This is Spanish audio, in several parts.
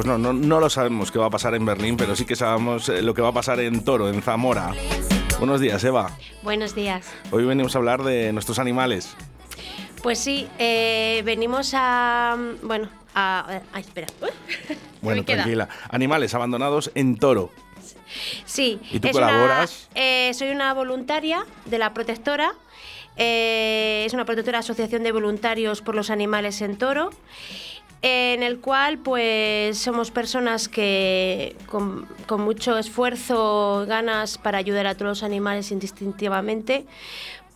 Pues no, no, no lo sabemos qué va a pasar en Berlín, pero sí que sabemos eh, lo que va a pasar en Toro, en Zamora. Buenos días, Eva. Buenos días. Hoy venimos a hablar de nuestros animales. Pues sí, eh, venimos a... Bueno, a... Ay, espera. Bueno, tranquila. Animales abandonados en Toro. Sí. ¿Y tú colaboras? Eh, soy una voluntaria de la protectora. Eh, es una protectora asociación de voluntarios por los animales en Toro en el cual pues somos personas que con, mucho esfuerzo, ganas para ayudar a todos los animales indistintivamente,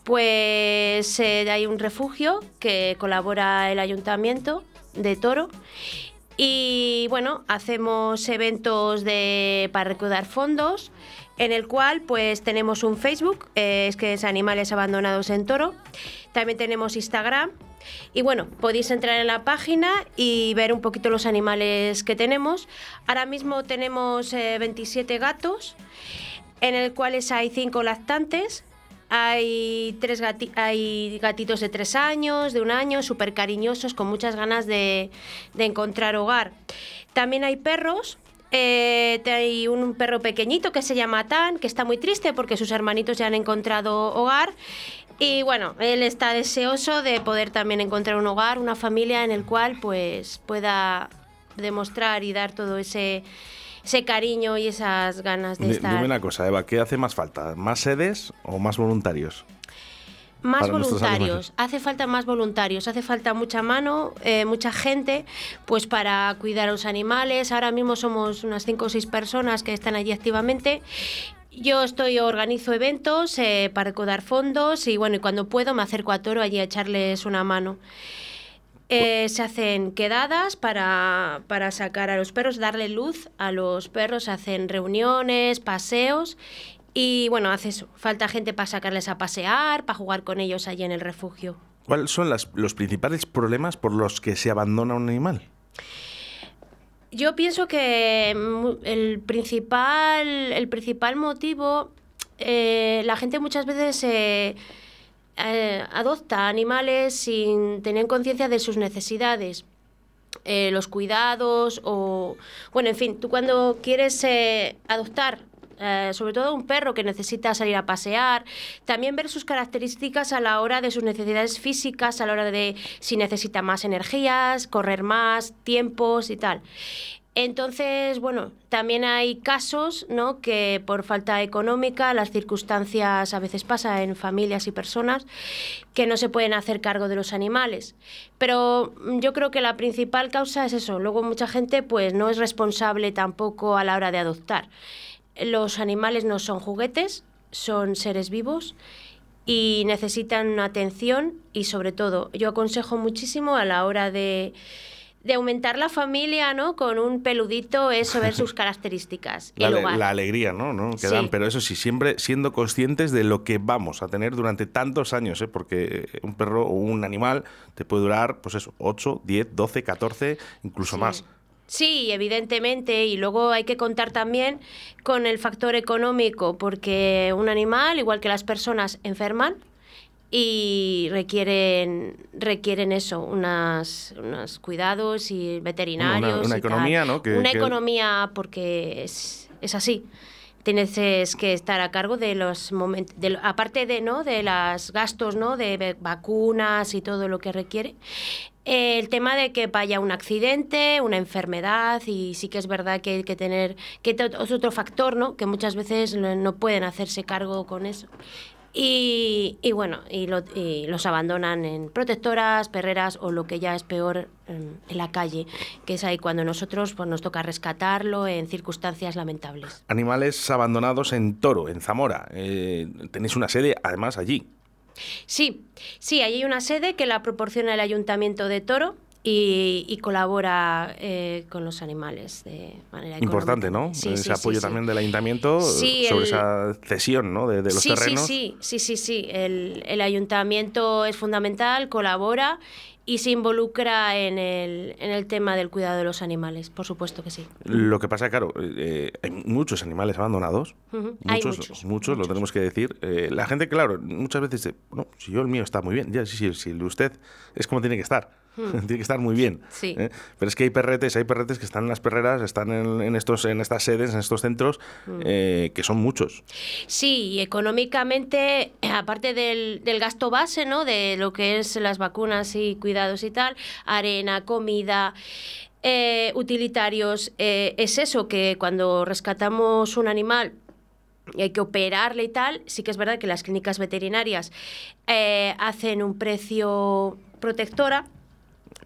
pues eh, hay un refugio que colabora el ayuntamiento de Toro y bueno, hacemos eventos de, para recaudar fondos, en el cual pues tenemos un Facebook, eh, es que es Animales Abandonados en Toro. También tenemos Instagram. Y bueno, podéis entrar en la página y ver un poquito los animales que tenemos. Ahora mismo tenemos 27 eh, gatos, en el cuales hay 5 lactantes, hay, tres hay gatitos de tres años, de un año, súper cariñosos, con muchas ganas de, encontrar hogar. También hay perros, eh, hay un perro pequeñito que se llama Tan, que está muy triste porque sus hermanitos ya han encontrado hogar. Y bueno, él está deseoso de poder también encontrar un hogar, una familia en el cual pues pueda demostrar y dar todo ese ese cariño y esas ganas de estar. Dime una cosa, Eva, ¿qué hace más falta? ¿Más sedes o más voluntarios? Más voluntarios, hace falta más voluntarios, hace falta mucha mano, eh, mucha gente, pues para cuidar a los animales. Ahora mismo somos unas cinco o seis personas que están allí activamente yo estoy, organizo eventos eh, para recaudar fondos y bueno, y cuando puedo me acerco a Toro allí a echarles una mano. Eh, se hacen quedadas para, sacar a los perros, darle luz a los perros, se hacen reuniones, paseos y bueno, hace eso. Falta gente para sacarles a pasear, para jugar con ellos allí en el refugio. ¿Cuáles son los principales problemas por los que se abandona un animal? Yo pienso que el principal, el principal motivo, eh, la gente muchas veces... Eh, eh, adopta animales sin tener conciencia de sus necesidades. Eh, los cuidados o bueno en fin tú cuando quieres eh, adoptar sobre todo un perro que necesita salir a pasear, también ver sus características a la hora de sus necesidades físicas, a la hora de si necesita más energías, correr más, tiempos y tal. Entonces, bueno, también hay casos, ¿no? Que por falta económica, las circunstancias a veces pasan en familias y personas que no se pueden hacer cargo de los animales. Pero yo creo que la principal causa es eso. Luego mucha gente, pues, no es responsable tampoco a la hora de adoptar. Los animales no son juguetes, son seres vivos y necesitan atención y sobre todo, yo aconsejo muchísimo a la hora de de aumentar la familia, ¿no? Con un peludito, eso, ver sus características. la, la, alegría, ¿no? ¿no? Que dan, pero eso sí, siempre siendo conscientes de lo que vamos a tener durante tantos años, ¿eh? Porque un perro o un animal te puede durar, pues eso, 8, 10, 12, 14, incluso más. Sí, evidentemente, y luego hay que contar también con el factor económico, porque un animal, igual que las personas, enferman, y requieren requieren eso, unas, unos cuidados y veterinarios. Una, economía, ¿no? una economía porque es, es así. Tienes que estar a cargo de los momentos, aparte de, ¿no? de los gastos ¿no? de vacunas y todo lo que requiere. El tema de que vaya un accidente, una enfermedad, y sí que es verdad que hay que tener, que es otro factor, ¿no? Que muchas veces no pueden hacerse cargo con eso. Y, bueno, y, los abandonan en protectoras, perreras o lo que ya es peor en, la calle, que es ahí cuando nosotros pues, nos toca rescatarlo en circunstancias lamentables. Animales abandonados en Toro, en Zamora. Eh, tenéis una sede además allí. Sí, sí, hay una sede que la proporciona el Ayuntamiento de Toro y, colabora eh, con los animales de manera Importante, ¿no? Ese apoyo también del ayuntamiento sobre esa cesión ¿no? de, los terrenos. Sí, sí, sí, sí. El, el, ayuntamiento es fundamental, colabora y se involucra en el, en el tema del cuidado de los animales, por supuesto que sí. Lo que pasa, claro, eh, hay muchos animales abandonados, muchos, muchos, lo tenemos que decir. Eh, la gente, claro, muchas veces dice, bueno, si yo el mío está muy bien, ya, sí, sí, sí, usted es como tiene que estar tiene que estar muy bien. Sí. ¿eh? Pero es que hay perretes, hay perretes que están en las perreras, están en, en estos, en estas sedes, en estos centros, eh, que son muchos. Sí, y económicamente, aparte del, del gasto base, ¿no? De lo que es las vacunas y cuidados y tal, arena, comida, eh, utilitarios, eh, es eso, que cuando rescatamos un animal y hay que operarle y tal, sí que es verdad que las clínicas veterinarias eh, hacen un precio protectora,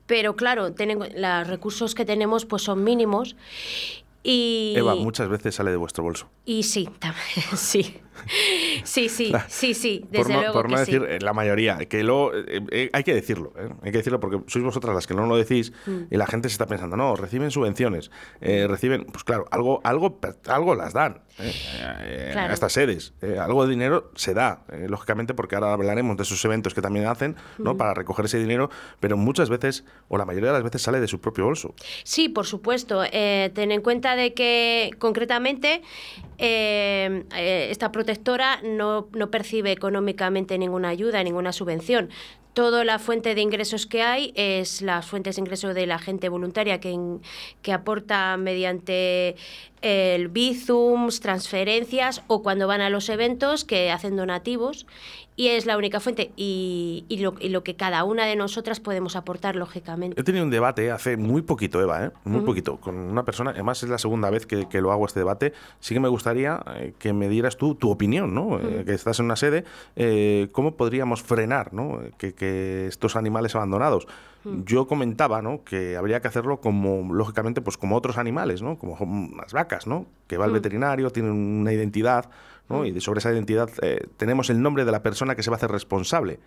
pero claro, tienen, los recursos que tenemos pues son mínimos. Y, Eva, muchas veces sale de vuestro bolso. y sí, tam- sí. Sí, sí, sí, sí, Por no, luego por que no sí. decir eh, la mayoría, que luego eh, eh, hay que decirlo, ¿eh? hay que decirlo porque sois vosotras las que no lo decís Mm. y la gente se está pensando, no, reciben subvenciones, eh, reciben, pues claro, algo, algo, algo las dan Claro. a estas sedes, algo de dinero se da, lógicamente porque ahora hablaremos de esos eventos que también hacen, ¿no? Para recoger ese dinero, pero muchas veces, o la mayoría de las veces sale de su propio bolso. Sí, por supuesto. Ten en cuenta de que concretamente esta protectora no, percibe económicamente ninguna ayuda, ninguna subvención. Toda la fuente de ingresos que hay es las fuentes de ingreso de la gente voluntaria que, que aporta mediante el bizums, transferencias o cuando van a los eventos que hacen donativos y es la única fuente y, y lo, y lo que cada una de nosotras podemos aportar lógicamente. He tenido un debate hace muy poquito, Eva, ¿eh? muy poquito, con una persona, además es la segunda vez que, que lo hago este debate, sí que me gustaría eh, que me dieras tú tu opinión, ¿no? Eh, que estás en una sede, eh, ¿cómo podríamos frenar ¿no? que, que estos animales abandonados? Yo comentaba ¿no? que habría que hacerlo como, lógicamente, pues como otros animales, ¿no? como las vacas, ¿no? que va al veterinario, tienen una identidad, ¿no? y sobre esa identidad eh, tenemos el nombre de la persona que se va a hacer responsable.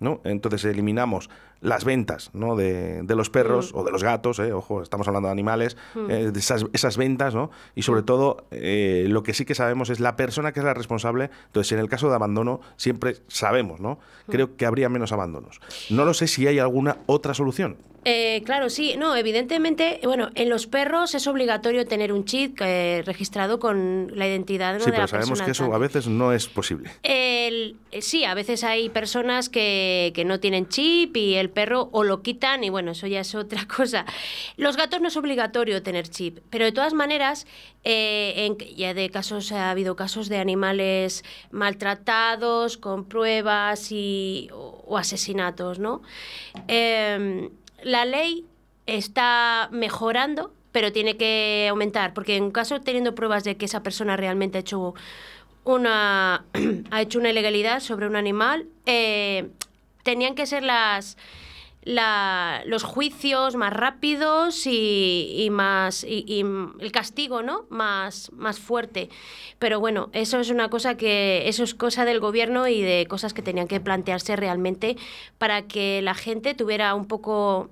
¿no? Entonces eliminamos las ventas ¿no? de, de los perros o de los gatos, ¿eh? ojo, estamos hablando de animales, eh, de esas, esas ventas, ¿no? y sobre todo lo que sí que sabemos es la persona que es la responsable. Entonces, en el caso de abandono, siempre sabemos, ¿no? Creo que habría menos abandonos. No lo sé si hay alguna otra solución. Eh, claro, sí, no, evidentemente, bueno, en los perros es obligatorio tener un chip eh, registrado con la identidad ¿no? sí, de pero la sabemos persona que eso a veces no es posible. El- eh, sí, a veces hay personas que, que no tienen chip y el perro o lo quitan y bueno, eso ya es otra cosa. Los gatos no es obligatorio tener chip, pero de todas maneras, eh, en, ya de casos ha habido casos de animales maltratados con pruebas y, o, o asesinatos, ¿no? La ley está mejorando, pero tiene que aumentar, porque en caso teniendo pruebas de que esa persona realmente ha hecho una ha hecho una ilegalidad sobre un animal, eh, tenían que ser las la- los juicios más rápidos y, y más y, el castigo no más más fuerte. Pero bueno eso es una cosa que eso es cosa del gobierno y de cosas que tenían que plantearse realmente para que la gente tuviera un poco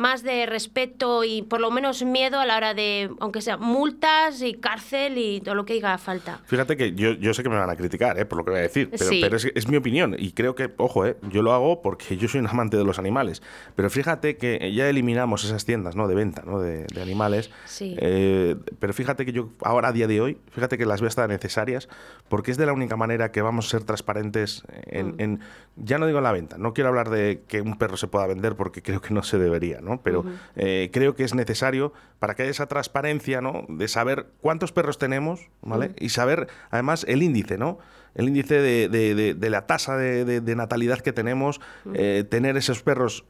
más de respeto y por lo menos miedo a la hora de, aunque sea multas y cárcel y todo lo que haga falta. Fíjate que yo, yo sé que me van a criticar ¿eh? por lo que voy a decir, pero, Sí. pero es, es mi opinión y creo que, ojo, ¿eh? yo lo hago porque yo soy un amante de los animales, pero fíjate que ya eliminamos esas tiendas ¿no? de venta ¿no? de, de animales, Sí. eh, pero fíjate que yo ahora a día de hoy, fíjate que las veo hasta necesarias porque es de la única manera que vamos a ser transparentes en, Mm. en- ya no digo en la venta, no quiero hablar de que un perro se pueda vender porque creo que no se debería, ¿no? Pero eh, creo que es necesario para que haya esa transparencia ¿no? de saber cuántos perros tenemos ¿vale? y saber además el índice, ¿no? el índice de, de- de- de la tasa de, natalidad que tenemos, eh, tener esos perros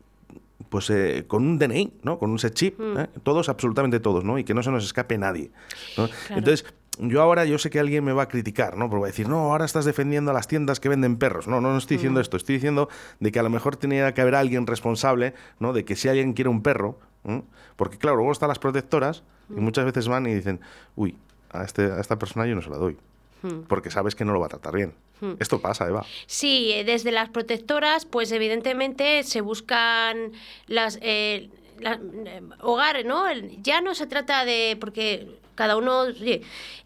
pues eh, con un DNI, ¿no? Con un set chip, ¿eh? todos, absolutamente todos, ¿no? Y que no se nos escape nadie. ¿no? Entonces, yo ahora yo sé que alguien me va a criticar, ¿no? Porque va a decir, no, ahora estás defendiendo a las tiendas que venden perros. No, no, no estoy diciendo esto. Estoy diciendo de que a lo mejor tenía que haber alguien responsable, ¿no? De que si alguien quiere un perro, porque claro, luego están las protectoras y muchas veces van y dicen, uy, a, este, a esta persona yo no se la doy. Porque sabes que no lo va a tratar bien. Esto pasa, Eva. Sí, eh, desde las protectoras, pues evidentemente se buscan las... eh, la- eh, hogares, ¿no? Ya no se trata de... porque cada uno,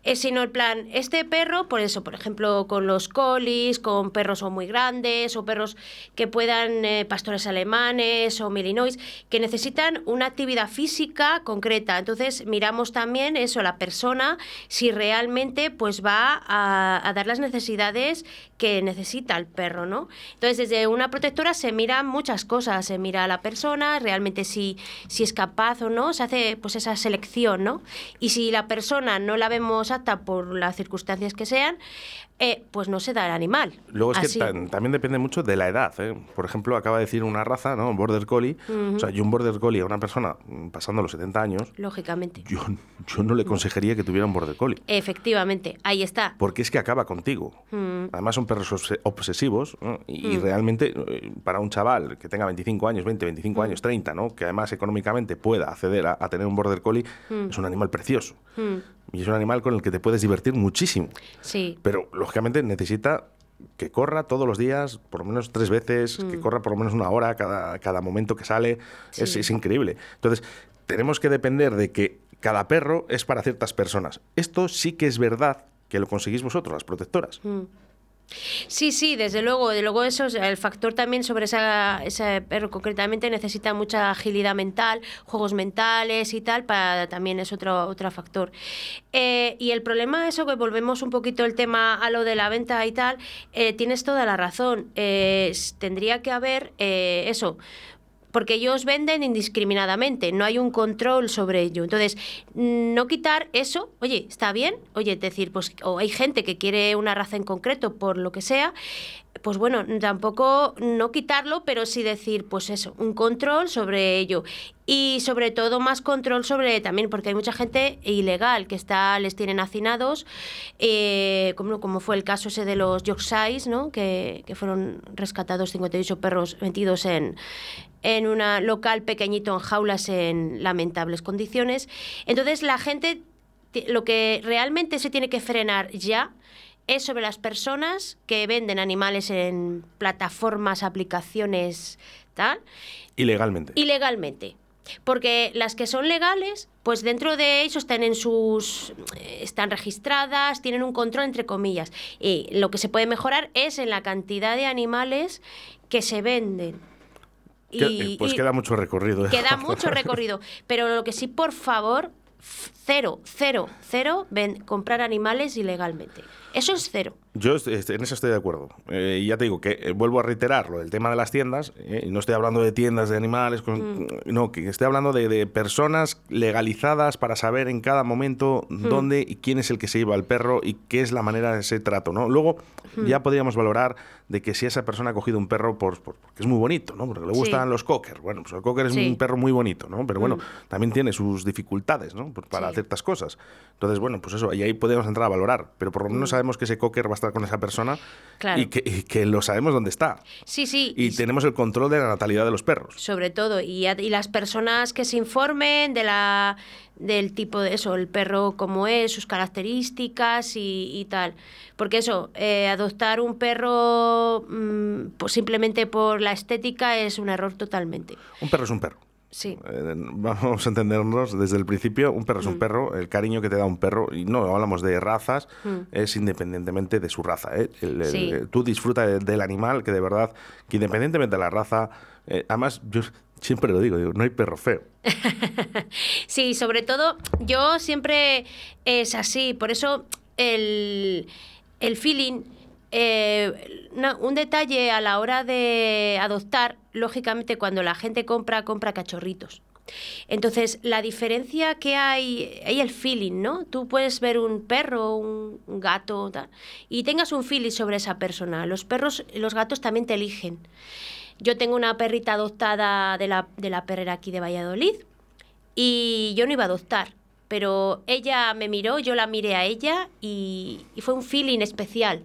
es sino el plan, este perro, por eso, por ejemplo, con los colis, con perros o muy grandes, o perros que puedan, eh, pastores alemanes o milinois, que necesitan una actividad física concreta. Entonces, miramos también eso, la persona, si realmente pues va a, a dar las necesidades que necesita el perro, ¿no? Entonces, desde una protectora se miran muchas cosas, se mira a la persona, realmente si, si es capaz o no, se hace pues esa selección, ¿no? Y si la persona no la vemos apta por las circunstancias que sean, eh, pues no se da el animal. Luego es Así. que tan- también depende mucho de la edad. ¿eh? Por ejemplo, acaba de decir una raza, ¿no? Border Collie. O sea, yo un Border Collie a una persona mm, pasando los 70 años, Lógicamente. yo, yo no le aconsejaría que tuviera un Border Collie. Efectivamente, ahí está. Porque es que acaba contigo. Mm. Además son perros obse- obsesivos ¿no? y, y realmente eh, para un chaval que tenga 25 años, 20, 25 Mm. años, 30, ¿no? que además económicamente pueda acceder a, a tener un Border Collie, Mm. es un animal precioso. Y es un animal con el que te puedes divertir muchísimo. Sí. Pero lógicamente necesita que corra todos los días, por lo menos tres veces, que corra por lo menos una hora cada, cada momento que sale. Es, Sí. es increíble. Entonces, tenemos que depender de que cada perro es para ciertas personas. Esto sí que es verdad que lo conseguís vosotros, las protectoras. Sí, sí, desde luego. De luego eso, es- el factor también sobre esa, ese perro concretamente necesita mucha agilidad mental, juegos mentales y tal, para también es otro, otro factor. Eh, y el problema, eso que volvemos un poquito el tema a lo de la venta y tal, eh, tienes toda la razón. Eh, tendría que haber eh, eso porque ellos venden indiscriminadamente, no hay un control sobre ello. Entonces, no quitar eso, oye, está bien, oye, decir, pues, o hay gente que quiere una raza en concreto por lo que sea, pues bueno, tampoco no quitarlo, pero sí decir, pues eso, un control sobre ello. Y sobre todo más control sobre también, porque hay mucha gente ilegal que está, les tienen hacinados, eh, como, como fue el caso ese de los Yorkshires, ¿no? que, que fueron rescatados 58 perros metidos en, en un local pequeñito en jaulas en lamentables condiciones. Entonces la gente, lo que realmente se tiene que frenar ya es sobre las personas que venden animales en plataformas, aplicaciones, tal, Ilegalmente. ilegalmente. Porque las que son legales, pues dentro de ellos están en sus están registradas, tienen un control entre comillas. Y lo que se puede mejorar es en la cantidad de animales que se venden. Y- pues y- queda mucho recorrido. ¿eh? Queda mucho recorrido. Pero lo que sí, por favor, cero, cero, cero, ven, comprar animales ilegalmente. Eso es cero. Yo en eso estoy de acuerdo. Eh, y ya te digo que eh, vuelvo a reiterarlo, el tema de las tiendas, eh, no estoy hablando de tiendas de animales, con- no, que estoy hablando de, de personas legalizadas para saber en cada momento dónde y quién es el que se lleva al perro y qué es la manera de ese trato, ¿no? Luego ya podríamos valorar de que si esa persona ha cogido un perro por, por- porque es muy bonito, ¿no? Porque le Sí. gustan los cocker. Bueno, pues el cocker es Sí. un perro muy bonito, ¿no? Pero bueno, también tiene sus dificultades, ¿no? Para Sí. Ciertas cosas. Entonces, bueno, pues eso, y ahí podemos entrar a valorar. Pero por lo menos sabemos que ese cocker va a estar con esa persona Claro. y, que, y que lo sabemos dónde está. Sí, sí. Y tenemos el control de la natalidad de los perros. sobre todo y, a- y las personas que se informen de la del tipo de eso el perro como es sus características y, y tal porque eso eh, adoptar un perro mm, pues simplemente por la estética es un error totalmente Un perro es un perro. Sí Eh, vamos a entendernos desde el principio, un perro es Mm. un perro, el cariño que te da un perro, y no hablamos de razas, es independientemente de su raza. ¿eh? El- el- Mm. Sí. tú disfruta de- del animal, que de verdad, que independientemente de la raza, eh, además yo siempre lo digo, digo, no hay perro feo. Sí, sobre todo yo siempre es así, por eso el, el feeling, eh, un detalle a la hora de adoptar, lógicamente cuando la gente compra, compra cachorritos. Entonces, la diferencia que hay, hay el feeling, ¿no? Tú puedes ver un perro, un, gato, y tengas un feeling sobre esa persona. Los perros, los gatos también te eligen. Yo tengo una perrita adoptada de la, de la perrera aquí de Valladolid y yo no iba a adoptar, pero ella me miró, yo la miré a ella y fue un feeling especial.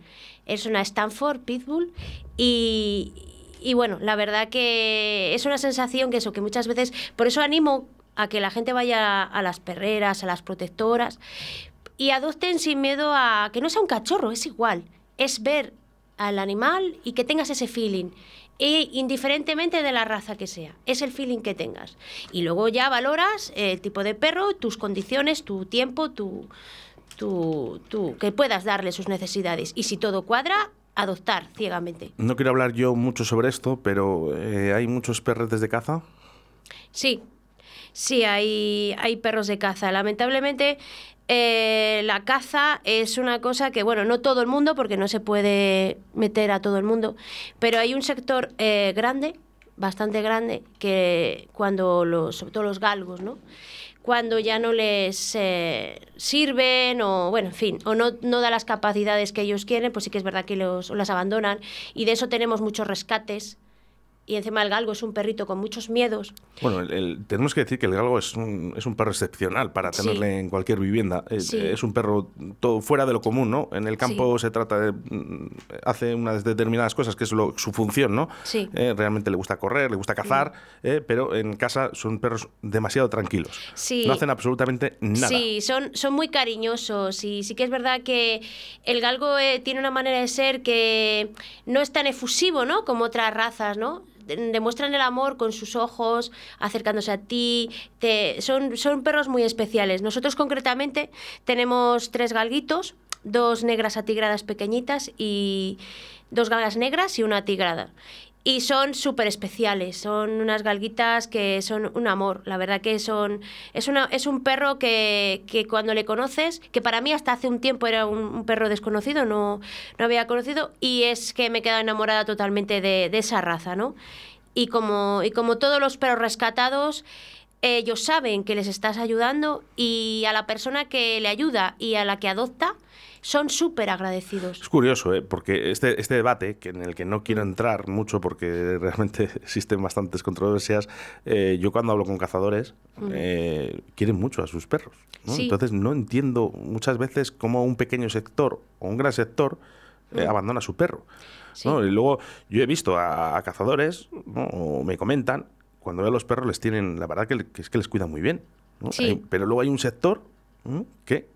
Es una Stanford Pitbull y, y bueno, la verdad que es una sensación que eso, que muchas veces, por eso animo a que la gente vaya a las perreras, a las protectoras y adopten sin miedo a que no sea un cachorro, es igual, es ver al animal y que tengas ese feeling. e indiferentemente de la raza que sea. Es el feeling que tengas. Y luego ya valoras el tipo de perro, tus condiciones, tu tiempo, tu, tu, tu, que puedas darle sus necesidades. Y si todo cuadra, adoptar ciegamente. No quiero hablar yo mucho sobre esto, pero eh, ¿hay muchos perretes de caza? Sí, sí, hay, hay perros de caza. Lamentablemente, eh, la caza es una cosa que, bueno, no todo el mundo, porque no se puede meter a todo el mundo, pero hay un sector eh, grande, bastante grande, que cuando los, sobre todo los galgos, ¿no? Cuando ya no les eh, sirven o, bueno, en fin, o no, no da las capacidades que ellos quieren, pues sí que es verdad que los, las abandonan. Y de eso tenemos muchos rescates y encima el galgo es un perrito con muchos miedos. Bueno, el, tenemos que decir que el galgo es un, es un perro excepcional para tenerle en cualquier vivienda. Es, es, un perro todo fuera de lo común, ¿no? En el campo se trata de... Mm, hace unas determinadas cosas que es lo, su función, ¿no? Sí. Eh, realmente le gusta correr, le gusta cazar, mm. eh, pero en casa son perros demasiado tranquilos. Sí. No hacen absolutamente nada. Sí, son, son muy cariñosos y sí que es verdad que el galgo eh, tiene una manera de ser que no es tan efusivo, ¿no? Como otras razas, ¿no? Demuestran el amor con sus ojos, acercándose a ti. Te, son, son perros muy especiales. Nosotros concretamente tenemos tres galguitos, dos negras atigradas pequeñitas y dos galgas negras y una tigrada. Y son súper especiales, son unas galguitas que son un amor, la verdad que son... Es, una, es un perro que, que cuando le conoces, que para mí hasta hace un tiempo era un, perro desconocido, no, no había conocido, y es que me he quedado enamorada totalmente de, de esa raza, ¿no? Y como, y como todos los perros rescatados, ellos saben que les estás ayudando y a la persona que le ayuda y a la que adopta, son súper agradecidos. Es curioso, ¿eh? porque este, este debate, que en el que no quiero entrar mucho porque realmente existen bastantes controversias, eh, yo cuando hablo con cazadores, eh, quieren mucho a sus perros. ¿no? Sí. Entonces no entiendo muchas veces cómo un pequeño sector o un gran sector eh, abandona a su perro. Sí. ¿no? Y luego yo he visto a, a cazadores, ¿no? o me comentan, cuando veo a los perros les tienen, la verdad que, que es que les cuidan muy bien. ¿no? Sí. Hay- pero luego hay un sector que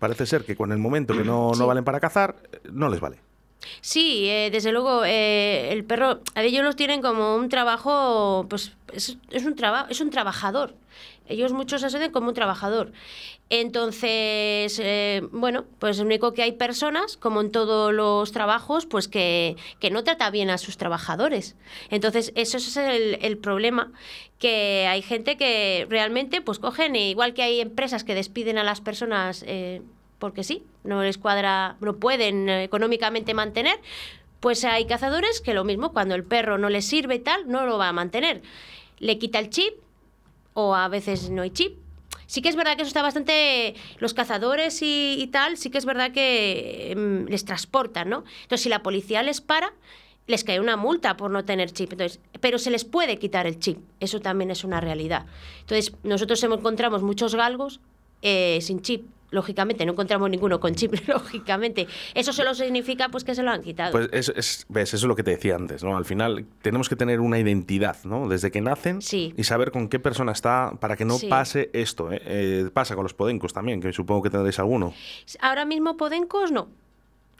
parece ser que con el momento que no, no valen para cazar, eh, no les vale. Sí, eh, desde luego, eh, el perro, ellos los tienen como un trabajo, pues es, es un trabajo, es un trabajador. Ellos muchos se asocian como un trabajador. Entonces, eh, bueno, pues lo único que hay personas, como en todos los trabajos, pues que, que no trata bien a sus trabajadores. Entonces, eso es el, el problema, que hay gente que realmente pues cogen, e igual que hay empresas que despiden a las personas eh, porque sí, no les cuadra, no pueden eh, económicamente mantener, pues hay cazadores que lo mismo, cuando el perro no les sirve y tal, no lo va a mantener. Le quita el chip o a veces no hay chip. Sí que es verdad que eso está bastante... Los cazadores y, y tal, sí que es verdad que em, les transportan, ¿no? Entonces, si la policía les para, les cae una multa por no tener chip. Entonces, pero se les puede quitar el chip. Eso también es una realidad. Entonces, nosotros encontramos muchos galgos eh, sin chip. Lógicamente, no encontramos ninguno con chip, lógicamente. Eso solo significa pues que se lo han quitado. Pues es, es- ves, eso es lo que te decía antes, ¿no? Al final tenemos que tener una identidad, ¿no? Desde que nacen Sí. y saber con qué persona está para que no Sí. pase esto. ¿eh? Eh, pasa con los podencos también, que supongo que tendréis alguno. Ahora mismo Podencos no.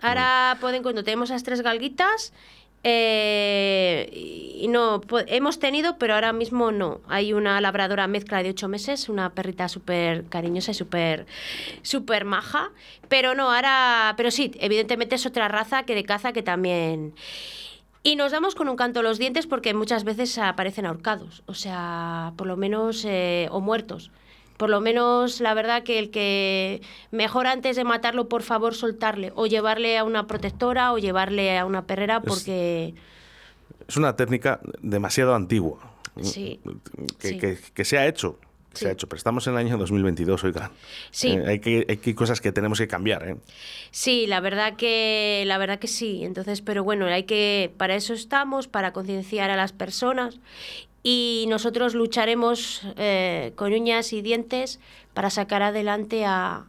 Ahora Podencos no. Tenemos las tres galguitas. Eh, y no, po- hemos tenido, pero ahora mismo no. Hay una labradora mezcla de ocho meses, una perrita súper cariñosa y súper súper maja. Pero no, ahora, pero sí, evidentemente es otra raza que de caza que también. Y nos damos con un canto los dientes porque muchas veces aparecen ahorcados, o sea, por lo menos, eh, o muertos. Por lo menos, la verdad que el que mejor antes de matarlo, por favor, soltarle o llevarle a una protectora o llevarle a una perrera porque... Es una técnica demasiado antigua. Sí, Que, sí. que- que se ha hecho. Se ha hecho, pero estamos en el año 2022, oigan. Sí. Eh, hay, que, hay que- cosas que tenemos que cambiar, ¿eh? Sí, la verdad que la verdad que sí. Entonces, pero bueno, hay que para eso estamos, para concienciar a las personas y nosotros lucharemos eh, con uñas y dientes para sacar adelante a,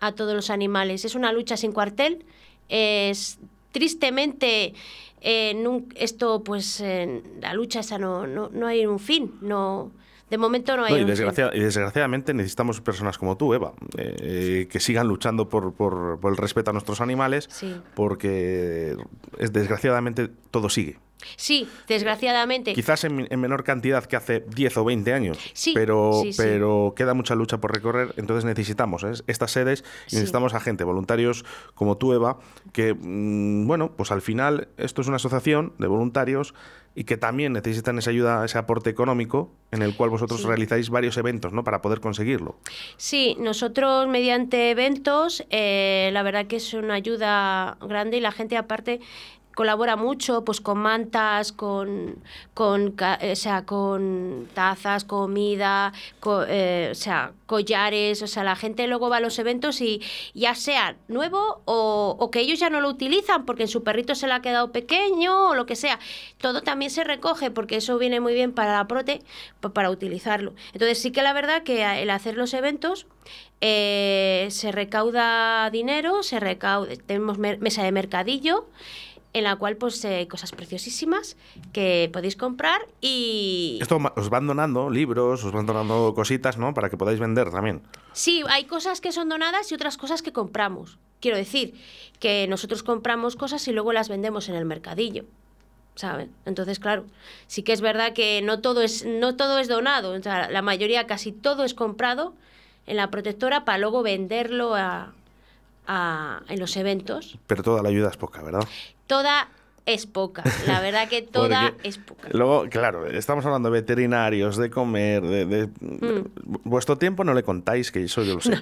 a todos los animales. Es una lucha sin cuartel. Es tristemente eh, nun- esto pues en la lucha esa no, no, no hay un fin, no de momento no hay No, y, desgracia- y desgraciadamente necesitamos personas como tú, Eva, eh, eh, que sigan luchando por, por- por el respeto a nuestros animales, Sí. porque es, desgraciadamente todo sigue. Sí, desgraciadamente. Quizás en, en menor cantidad que hace 10 o 20 años, Sí, pero, sí, sí. pero queda mucha lucha por recorrer, entonces necesitamos ¿eh? estas sedes y necesitamos a gente, voluntarios como tú, Eva, que, mm, bueno, pues al final esto es una asociación de voluntarios y que también necesitan esa ayuda, ese aporte económico en el cual vosotros Sí. realizáis varios eventos, ¿no? Para poder conseguirlo. Sí, nosotros mediante eventos, eh, la verdad que es una ayuda grande y la gente aparte colabora mucho pues con mantas, con, con, ca- o sea, con tazas, comida, co- eh, o sea, collares, o sea, la gente luego va a los eventos y ya sea nuevo o, o que ellos ya no lo utilizan porque en su perrito se le ha quedado pequeño o lo que sea, todo también se recoge porque eso viene muy bien para la prote, pa- para utilizarlo. Entonces sí que la verdad que el hacer los eventos eh, se recauda dinero, se recauda, tenemos mesa de mercadillo en la cual pues eh, cosas preciosísimas que podéis comprar y Esto os van donando libros, os van donando cositas, ¿no? Para que podáis vender también. sí, hay cosas que son donadas y otras cosas que compramos. Quiero decir que nosotros compramos cosas y luego las vendemos en el mercadillo. ¿Saben? Entonces, claro, sí que es verdad que no todo es, no todo es donado. O sea, la mayoría, casi todo es comprado en la protectora para luego venderlo a, a- en los eventos. Pero toda la ayuda es poca, ¿verdad? Toda es poca. La verdad que toda es poca. Luego, claro, estamos hablando de veterinarios, de comer, de, de- Mm. Vuestro tiempo no le contáis, que eso yo lo sé.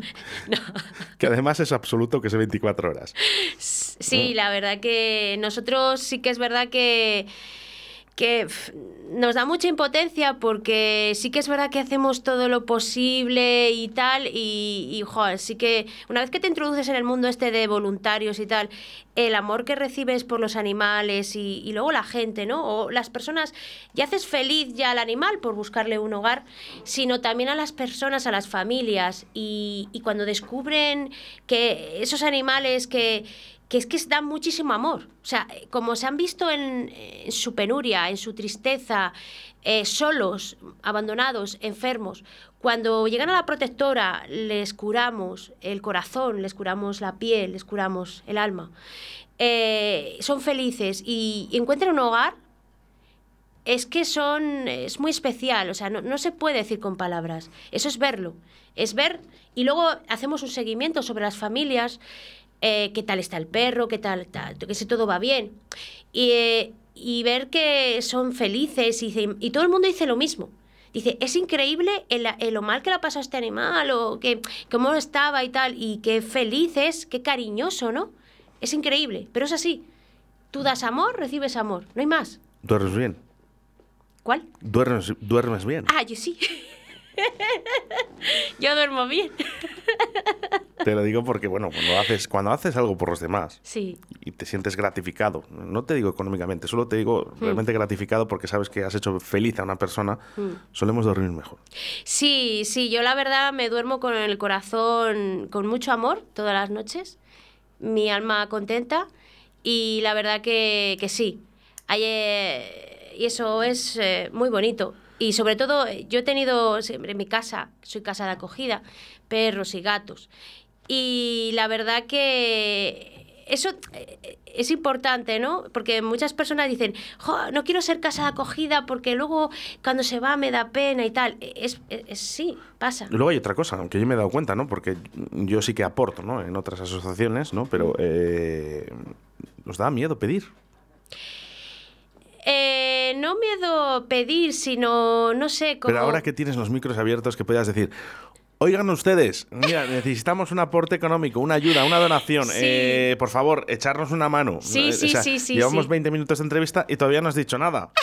Que además es absoluto, que es 24 horas. Sí, la verdad que nosotros sí que es verdad que que nos da mucha impotencia porque sí que es verdad que hacemos todo lo posible y tal y, y sí que una vez que te introduces en el mundo este de voluntarios y tal, el amor que recibes por los animales y, y luego la gente, ¿no? O las personas, ya haces feliz ya al animal por buscarle un hogar, sino también a las personas, a las familias y, y cuando descubren que esos animales que que es que dan muchísimo amor. O sea, eh, como se han visto en, su penuria, en su tristeza, eh, solos, abandonados, enfermos, cuando llegan a la protectora les curamos el corazón, les curamos la piel, les curamos el alma, eh, son felices y, y encuentran un hogar, es que son, es muy especial, o sea, no, no se puede decir con palabras, eso es verlo, es ver y luego hacemos un seguimiento sobre las familias, eh, qué tal está el perro, qué tal, tal, que si todo va bien. Y, eh, y ver que son felices y, todo el mundo dice lo mismo. Dice, es increíble el, el lo mal que le ha pasado a este animal o que cómo estaba y tal, y qué feliz es, qué cariñoso, ¿no? Es increíble, pero es así. Tú das amor, recibes amor, no hay más. ¿Duermes bien? ¿Cuál? ¿Duermes, duermes bien? Ah, yo sí. yo duermo bien. Te lo digo porque, bueno, cuando haces, cuando haces algo por los demás Sí, y te sientes gratificado, no te digo económicamente, solo te digo realmente gratificado porque sabes que has hecho feliz a una persona, solemos dormir mejor. Sí, sí, yo la verdad me duermo con el corazón con mucho amor todas las noches, mi alma contenta y la verdad que, que sí. Hay, eh, y eso es eh, muy bonito. Y sobre todo, eh, yo he tenido siempre en mi casa, soy casa de acogida, perros y gatos. Y la verdad que eso eh, es importante, ¿no? Porque muchas personas dicen, "Jo, no quiero ser casa de acogida porque luego cuando se va me da pena y tal. Es, es- es- sí, pasa. Y luego hay otra cosa, aunque yo me he dado cuenta, ¿no? Porque yo sí que aporto, ¿no? En otras asociaciones, ¿no? Pero eh, os da miedo pedir. Eh, no miedo pedir, sino, no sé, como... Pero ahora que tienes los micros abiertos, que puedas decir, oigan ustedes, mira, necesitamos un aporte económico, una ayuda, una donación, Sí. eh, por favor, echarnos una mano. Sí, Eh, sí, sí, sí, Llevamos sí. 20 minutos de entrevista y todavía no has dicho nada.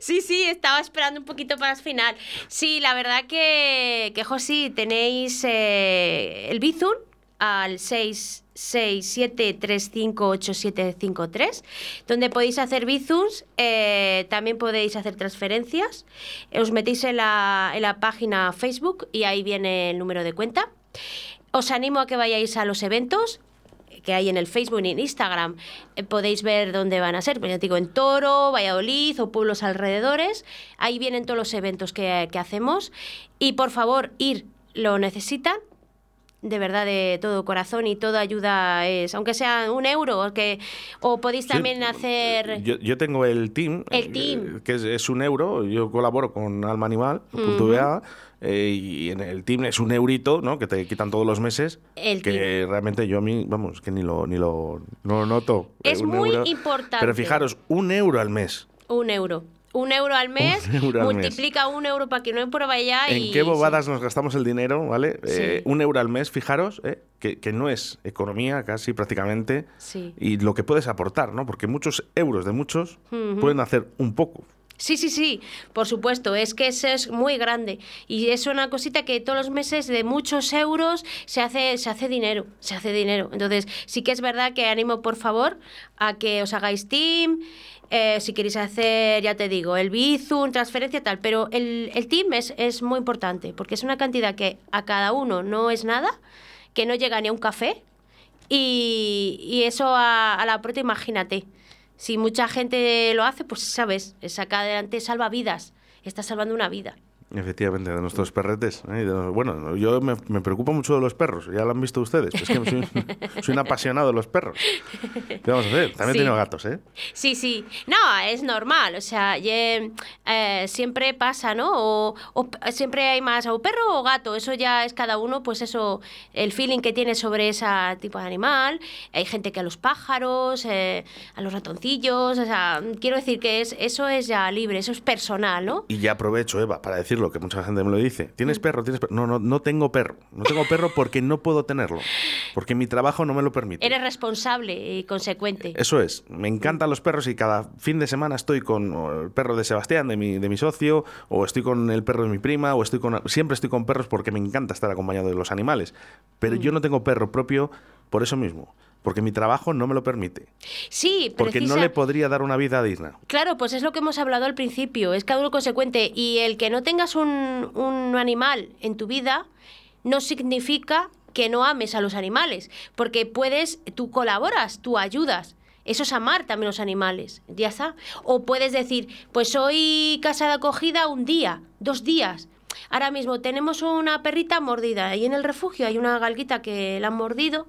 Sí, sí, estaba esperando un poquito para el final. Sí, la verdad que, que Josi, tenéis eh, el Bizum al 667358753, donde podéis hacer Bizums, eh, también podéis hacer transferencias. Os metéis en la, en la página Facebook y ahí viene el número de cuenta. Os animo a que vayáis a los eventos que hay en el Facebook y en Instagram, eh, podéis ver dónde van a ser. Pues ya digo, en Toro, Valladolid o pueblos alrededores. Ahí vienen todos los eventos que, que hacemos. Y por favor, ir, lo necesitan. De verdad de todo corazón y toda ayuda es, aunque sea un euro, que, o podéis también hacer... Yo, yo, tengo el team, el team. que es, es, un euro, yo colaboro con Alma Animal, uh -huh. eh, y en el team es un eurito, ¿no? Que te quitan todos los meses, el que team. realmente yo a mí, vamos, que ni lo, ni lo, no lo noto. Es un muy euro. importante. Pero fijaros, un euro al mes. Un euro. Un euro al mes, euro al multiplica mes. un euro para que no prueba ya y... ¿En qué bobadas sí. nos gastamos el dinero, vale? Sí. Eh, un euro al mes, fijaros, eh, que, que, no es economía casi prácticamente, sí. y lo que puedes aportar, ¿no? Porque muchos euros de muchos Uh -huh. pueden hacer un poco. Sí, sí, sí, por supuesto, es que eso es muy grande y es una cosita que todos los meses de muchos euros se hace, se hace dinero, se hace dinero. Entonces, sí que es verdad que animo, por favor, a que os hagáis team, eh, si queréis hacer, ya te digo, el Bizum, transferencia, tal, pero el, el team es, es muy importante porque es una cantidad que a cada uno no es nada, que no llega ni a un café y, y eso a, a la pronto, imagínate. Si mucha gente lo hace, pues sabes, saca adelante salva vidas, está salvando una vida. Efectivamente, de nuestros perretes. ¿eh? De, bueno, yo me, me, preocupo mucho de los perros, ya lo han visto ustedes. Es que soy, soy un apasionado de los perros. ¿Qué vamos a hacer? También sí. tengo gatos, ¿eh? Sí, sí. No, es normal. O sea, eh, siempre pasa, ¿no? O, o, siempre hay más o perro o gato. Eso ya es cada uno, pues eso, el feeling que tiene sobre ese tipo de animal. Hay gente que a los pájaros, eh, a los ratoncillos. O sea, quiero decir que es, eso es ya libre, eso es personal, ¿no? Y ya aprovecho, Eva, para decirlo lo que mucha gente me lo dice. ¿Tienes perro? ¿Tienes perro? No, no, no tengo perro. No tengo perro porque no puedo tenerlo. Porque mi trabajo no me lo permite. Eres responsable y consecuente. Eso es. Me encantan los perros y cada fin de semana estoy con el perro de Sebastián, de mi, de mi socio, o estoy con el perro de mi prima, o estoy con... Siempre estoy con perros porque me encanta estar acompañado de los animales. Pero mm. yo no tengo perro propio por eso mismo porque mi trabajo no me lo permite. Sí, porque precisa... no le podría dar una vida digna. Claro, pues es lo que hemos hablado al principio, es cada uno consecuente y el que no tengas un, un animal en tu vida no significa que no ames a los animales, porque puedes, tú colaboras, tú ayudas. Eso es amar también los animales, ya está. O puedes decir, pues soy casa de acogida un día, dos días, Ahora mismo tenemos una perrita mordida. Ahí en el refugio hay una galguita que la han mordido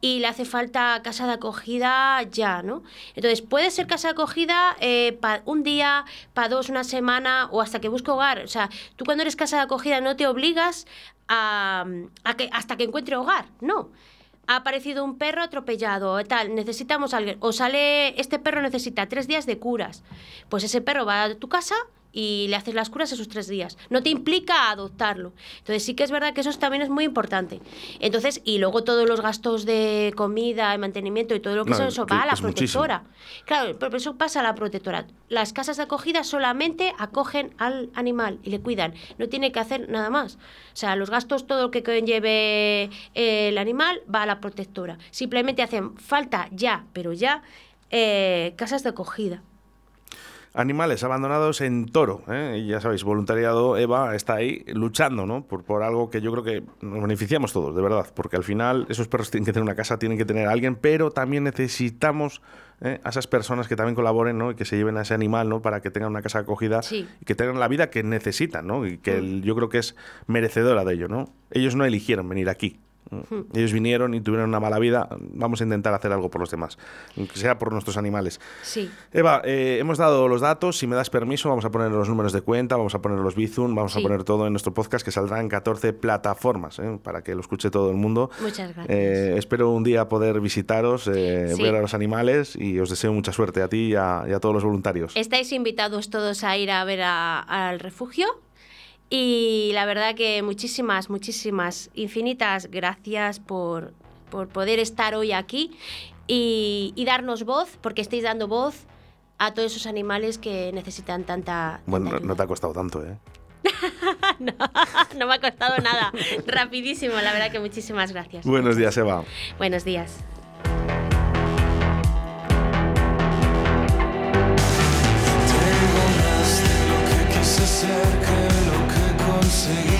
y le hace falta casa de acogida ya, ¿no? Entonces, puede ser casa de acogida eh, para un día, para dos, una semana o hasta que busque hogar. O sea, tú cuando eres casa de acogida no te obligas a, que, hasta que encuentre hogar, no ha aparecido un perro atropellado, tal, necesitamos alguien, o sale, este perro necesita tres días de curas, pues ese perro va a tu casa y le haces las curas esos tres días. No te implica adoptarlo. Entonces sí que es verdad que eso también es muy importante. Entonces, y luego todos los gastos de comida, de mantenimiento y todo lo que No, eso, eso que va a la protectora. Claro, pero eso pasa a la protectora. Las casas de acogida solamente acogen al animal y le cuidan. No tiene que hacer nada más. O sea, los gastos, todo lo que conlleve el animal va a la protectora. Simplemente hacen falta ya, pero ya, eh, casas de acogida. Animales abandonados en Toro. ¿eh? Y ya sabéis, voluntariado, Eva está ahí luchando ¿no? por, por algo que yo creo que nos beneficiamos todos, de verdad. Porque al final esos perros tienen que tener una casa, tienen que tener a alguien, pero también necesitamos ¿eh? a esas personas que también colaboren ¿no? y que se lleven a ese animal ¿no? para que tengan una casa acogida Sí. y que tengan la vida que necesitan ¿no? y que el- yo creo que es merecedora de ello. ¿no? Ellos no eligieron venir aquí. Ellos vinieron y tuvieron una mala vida. Vamos a intentar hacer algo por los demás, aunque sea por nuestros animales. Sí. Eva, eh, hemos dado los datos. Si me das permiso, vamos a poner los números de cuenta, vamos a poner los Bizum, vamos a poner todo en nuestro podcast que saldrá en 14 plataformas ¿eh? para que lo escuche todo el mundo. Muchas gracias. Eh, espero un día poder visitaros, eh, Sí. ver a los animales y os deseo mucha suerte a ti y a, y a todos los voluntarios. Estáis invitados todos a ir a ver al refugio. Y la verdad que muchísimas, muchísimas, infinitas gracias por, por poder estar hoy aquí y, y darnos voz, porque estáis dando voz a todos esos animales que necesitan tanta... Bueno, tanta no, no te ha costado tanto, ¿eh? ayuda. no me ha costado nada. Rapidísimo, la verdad que muchísimas gracias. Buenos días, Eva. Buenos días. Tengo más de lo que quise ser que lo que he